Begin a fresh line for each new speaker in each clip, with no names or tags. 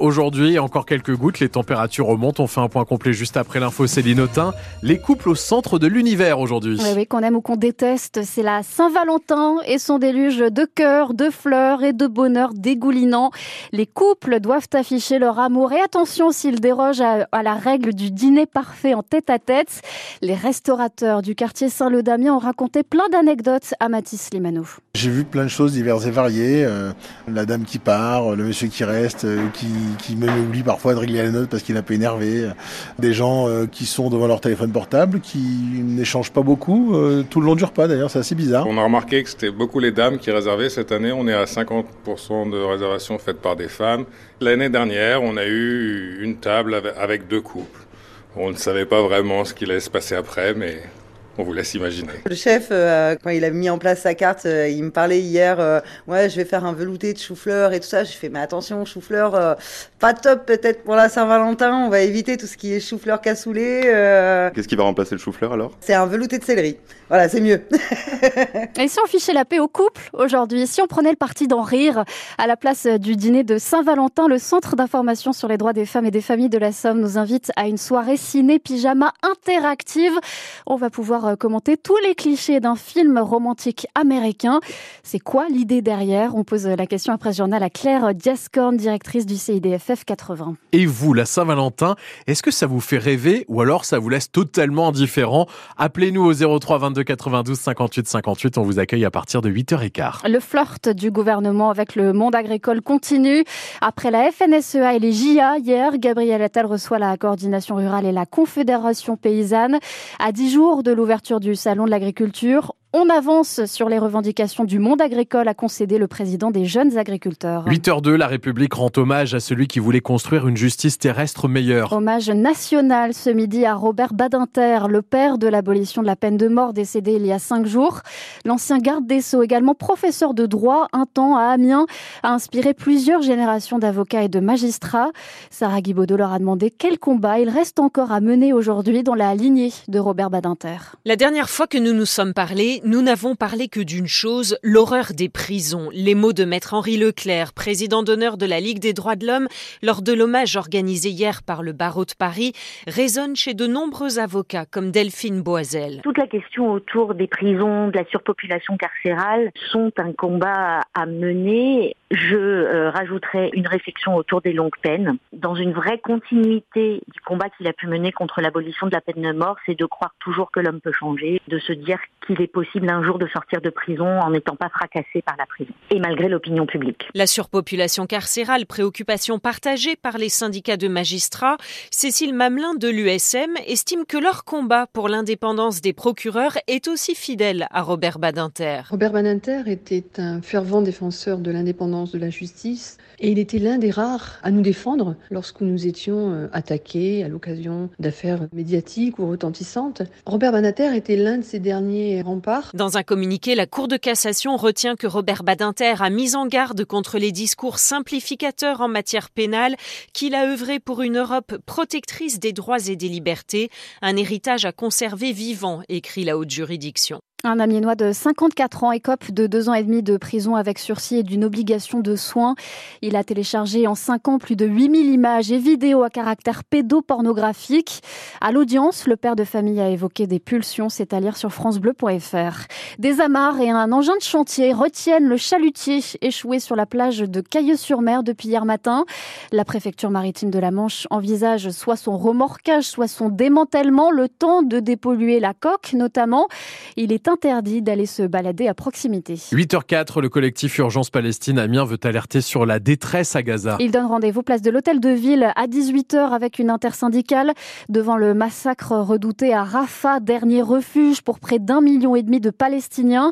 Aujourd'hui, encore quelques gouttes, les températures remontent. On fait un point complet juste après l'info Céline Autain. Les couples au centre de l'univers aujourd'hui.
Oui, oui, qu'on aime ou qu'on déteste, c'est la Saint-Valentin et son déluge de cœur, de fleurs et de bonheur dégoulinant. Les couples doivent afficher leur amour et attention s'ils dérogent à, à, la règle du dîner parfait en tête à tête. Les restaurateurs du quartier Saint-Leu-Damien ont raconté plein d'anecdotes à Mathis Limano.
J'ai vu plein de choses diverses et variées. Euh, la dame qui part, le monsieur qui reste, euh, qui, qui même oublie parfois de régler la note parce qu'il un peu énervé. Des gens euh, qui sont devant leur téléphone portable, qui n'échangent pas beaucoup euh, tout le long du repas d'ailleurs, c'est assez bizarre.
On a remarqué que c'était beaucoup les dames qui réservaient. Cette année, on est à 50% de réservations faites par des femmes. L'année dernière, on a eu une table avec deux couples. On ne savait pas vraiment ce qu'il allait se passer après, mais on vous laisse imaginer.
Le chef, euh, quand il a mis en place sa carte, euh, il me parlait hier, euh, ouais, je vais faire un velouté de chou-fleur et tout ça. J'ai fait, mais attention, chou-fleur, euh, pas top peut-être pour la Saint-Valentin. On va éviter tout ce qui est chou-fleur cassoulet. euh.
Qu'est-ce qui va remplacer le chou-fleur alors?
C'est un velouté de céleri. Voilà, c'est mieux.
Et si on fichait la paix au couple aujourd'hui, si on prenait le parti d'en rire à la place du dîner de Saint-Valentin, le Centre d'information sur les droits des femmes et des familles de la Somme nous invite à une soirée ciné-pyjama interactive. On va pouvoir commenter tous les clichés d'un film romantique américain. C'est quoi l'idée derrière? On pose la question après ce journal à Claire Diascorn, directrice du CIDFF 80.
Et vous, la Saint-Valentin, est-ce que ça vous fait rêver ou alors ça vous laisse totalement indifférent? Appelez-nous au 03 22 92 58 58. On vous accueille à partir de 8h15.
Le flirt du gouvernement avec le monde agricole continue. Après la FNSEA et les JA, hier, Gabriel Attal reçoit la coordination rurale et la Confédération paysanne. À 10 jours de l'ouverture du Salon de l'agriculture, on avance sur les revendications du monde agricole, a concédé le président des jeunes agriculteurs.
8h02, la République rend hommage à celui qui voulait construire une justice terrestre meilleure.
Hommage national ce midi à Robert Badinter, le père de l'abolition de la peine de mort décédé il y a cinq jours. L'ancien garde des Sceaux, également professeur de droit un temps à Amiens, a inspiré plusieurs générations d'avocats et de magistrats. Sarah Guibaudot leur a demandé quel combat il reste encore à mener aujourd'hui dans la lignée de Robert Badinter.
La dernière fois que nous nous sommes parlé, nous n'avons parlé que d'une chose, l'horreur des prisons. Les mots de maître Henri Leclerc, président d'honneur de la Ligue des droits de l'homme, lors de l'hommage organisé hier par le barreau de Paris, résonnent chez de nombreux avocats comme Delphine Boisel.
Toute la question autour des prisons, de la surpopulation carcérale sont un combat à mener. Je euh, rajouterai une réflexion autour des longues peines. Dans une vraie continuité du combat qu'il a pu mener contre l'abolition de la peine de mort, c'est de croire toujours que l'homme peut changer, de se dire qu'il est possible un jour de sortir de prison en n'étant pas fracassé par la prison, et malgré l'opinion publique.
La surpopulation carcérale, préoccupation partagée par les syndicats de magistrats, Cécile Mamelin de l'USM estime que leur combat pour l'indépendance des procureurs est aussi fidèle à Robert Badinter.
Robert Badinter était un fervent défenseur de l'indépendance de la justice et il était l'un des rares à nous défendre lorsque nous étions attaqués à l'occasion d'affaires médiatiques ou retentissantes. Robert Badinter était l'un de ces derniers remparts.
Dans un communiqué, la Cour de cassation retient que Robert Badinter a mis en garde contre les discours simplificateurs en matière pénale, qu'il a œuvré pour une Europe protectrice des droits et des libertés, un héritage à conserver vivant, écrit la haute juridiction.
Un Amiénois de 54 ans écope de deux ans et demi de prison avec sursis et d'une obligation de soins. Il a téléchargé en cinq ans plus de 8000 images et vidéos à caractère pédopornographique. À l'audience, le père de famille a évoqué des pulsions, c'est à lire sur francebleu.fr. Des amarres et un engin de chantier retiennent le chalutier échoué sur la plage de Cailleux-sur-Mer depuis hier matin. La préfecture maritime de la Manche envisage soit son remorquage, soit son démantèlement, le temps de dépolluer la coque notamment. Il est interdit d'aller se balader à proximité.
8h04, le collectif Urgence Palestine Amiens veut alerter sur la détresse à Gaza.
Il donne rendez-vous place de l'hôtel de ville à 18h avec une intersyndicale devant le massacre redouté à Rafah, dernier refuge pour près d'un million et demi de Palestiniens.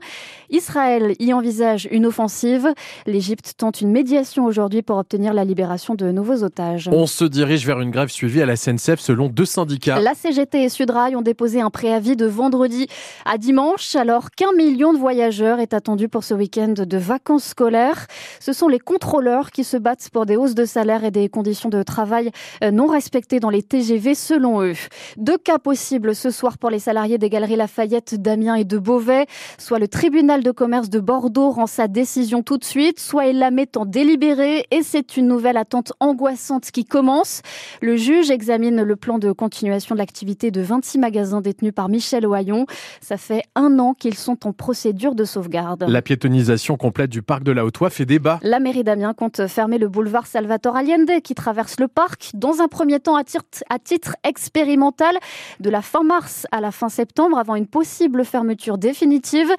Israël y envisage une offensive. L'Égypte tente une médiation aujourd'hui pour obtenir la libération de nouveaux otages.
On se dirige vers une grève suivie à la SNCF selon deux syndicats.
La CGT et Sudrail ont déposé un préavis de vendredi à dimanche alors qu'un million de voyageurs est attendu pour ce week-end de vacances scolaires. Ce sont les contrôleurs qui se battent pour des hausses de salaire et des conditions de travail euh, non respectées dans les TGV selon eux. Deux cas possibles ce soir pour les salariés des galeries Lafayette, d'Amiens et de Beauvais. Soit le tribunal de commerce de Bordeaux rend sa décision tout de suite, soit il la met en délibéré et c'est une nouvelle attente angoissante qui commence. Le juge examine le plan de continuation de l'activité de 26 magasins détenus par Michel Oyon. Ça fait un an qu'ils sont en procédure de sauvegarde.
La piétonisation complète du parc de la Haute-Oie fait débat.
La mairie d'Amiens compte fermer le boulevard Salvatore Allende qui traverse le parc, dans un premier temps à titre expérimental, de la fin mars à la fin septembre, avant une possible fermeture définitive.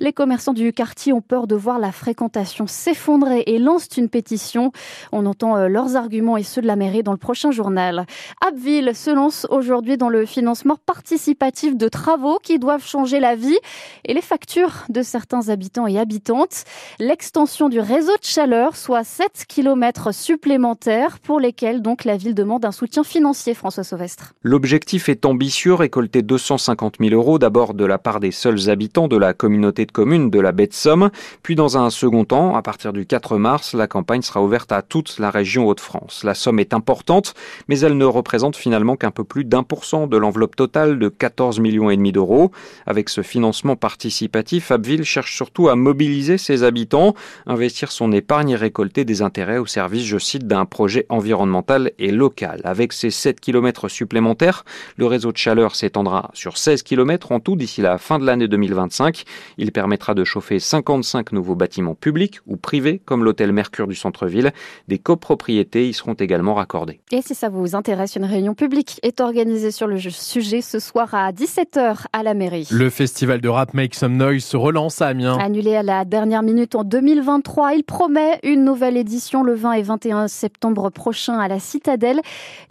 Les commerçants du quartier ont peur de voir la fréquentation s'effondrer et lancent une pétition. On entend euh, leurs arguments et ceux de la mairie dans le prochain journal. Abbeville se lance aujourd'hui dans le financement participatif de travaux qui doivent changer la vie et les factures de certains habitants et habitantes. L'extension du réseau de chaleur, soit 7 km supplémentaires pour lesquels donc la ville demande un soutien financier, François Sauvestre.
L'objectif est ambitieux, récolter 250 000 euros d'abord de la part des seuls habitants de la communauté de communes de la baie de Somme, puis dans un second temps, à partir du 4 mars, la campagne sera ouverte à toute la région Hauts-de-France. La somme est importante, mais elle ne représente finalement qu'un peu plus d'un pour cent de l'enveloppe totale de 14 millions et demi d'euros. Avec ce financement participatif, Abbeville cherche surtout à mobiliser ses habitants, investir son épargne et récolter des intérêts au service, je cite, d'un projet environnemental et local. Avec ces 7 km supplémentaires, le réseau de chaleur s'étendra sur 16 km en tout d'ici la fin de l'année 2025. Il permettra de chauffer 55 nouveaux bâtiments publics ou privés comme l'hôtel Mercure du centre-ville. Des copropriétés y seront également raccordées.
Et si ça vous intéresse, une réunion publique est organisée sur le sujet ce soir à 17h à la mairie.
Le festival de rap Make Some Noise se relance à Amiens.
Annulé à la dernière minute en 2023, il promet une nouvelle édition le 20 et 21 septembre prochain à la Citadelle.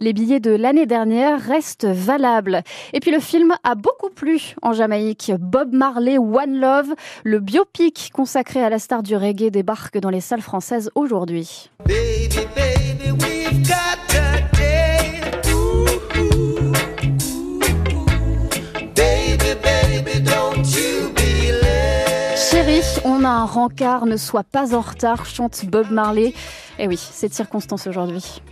Les billets de l'année dernière restent valables. Et puis le film a beaucoup plu en Jamaïque. Bob Marley One Love, le biopic consacré à la star du reggae débarque dans les salles françaises aujourd'hui. Un rencard, ne sois pas en retard, chante Bob Marley. Et oui, c'est circonstance aujourd'hui.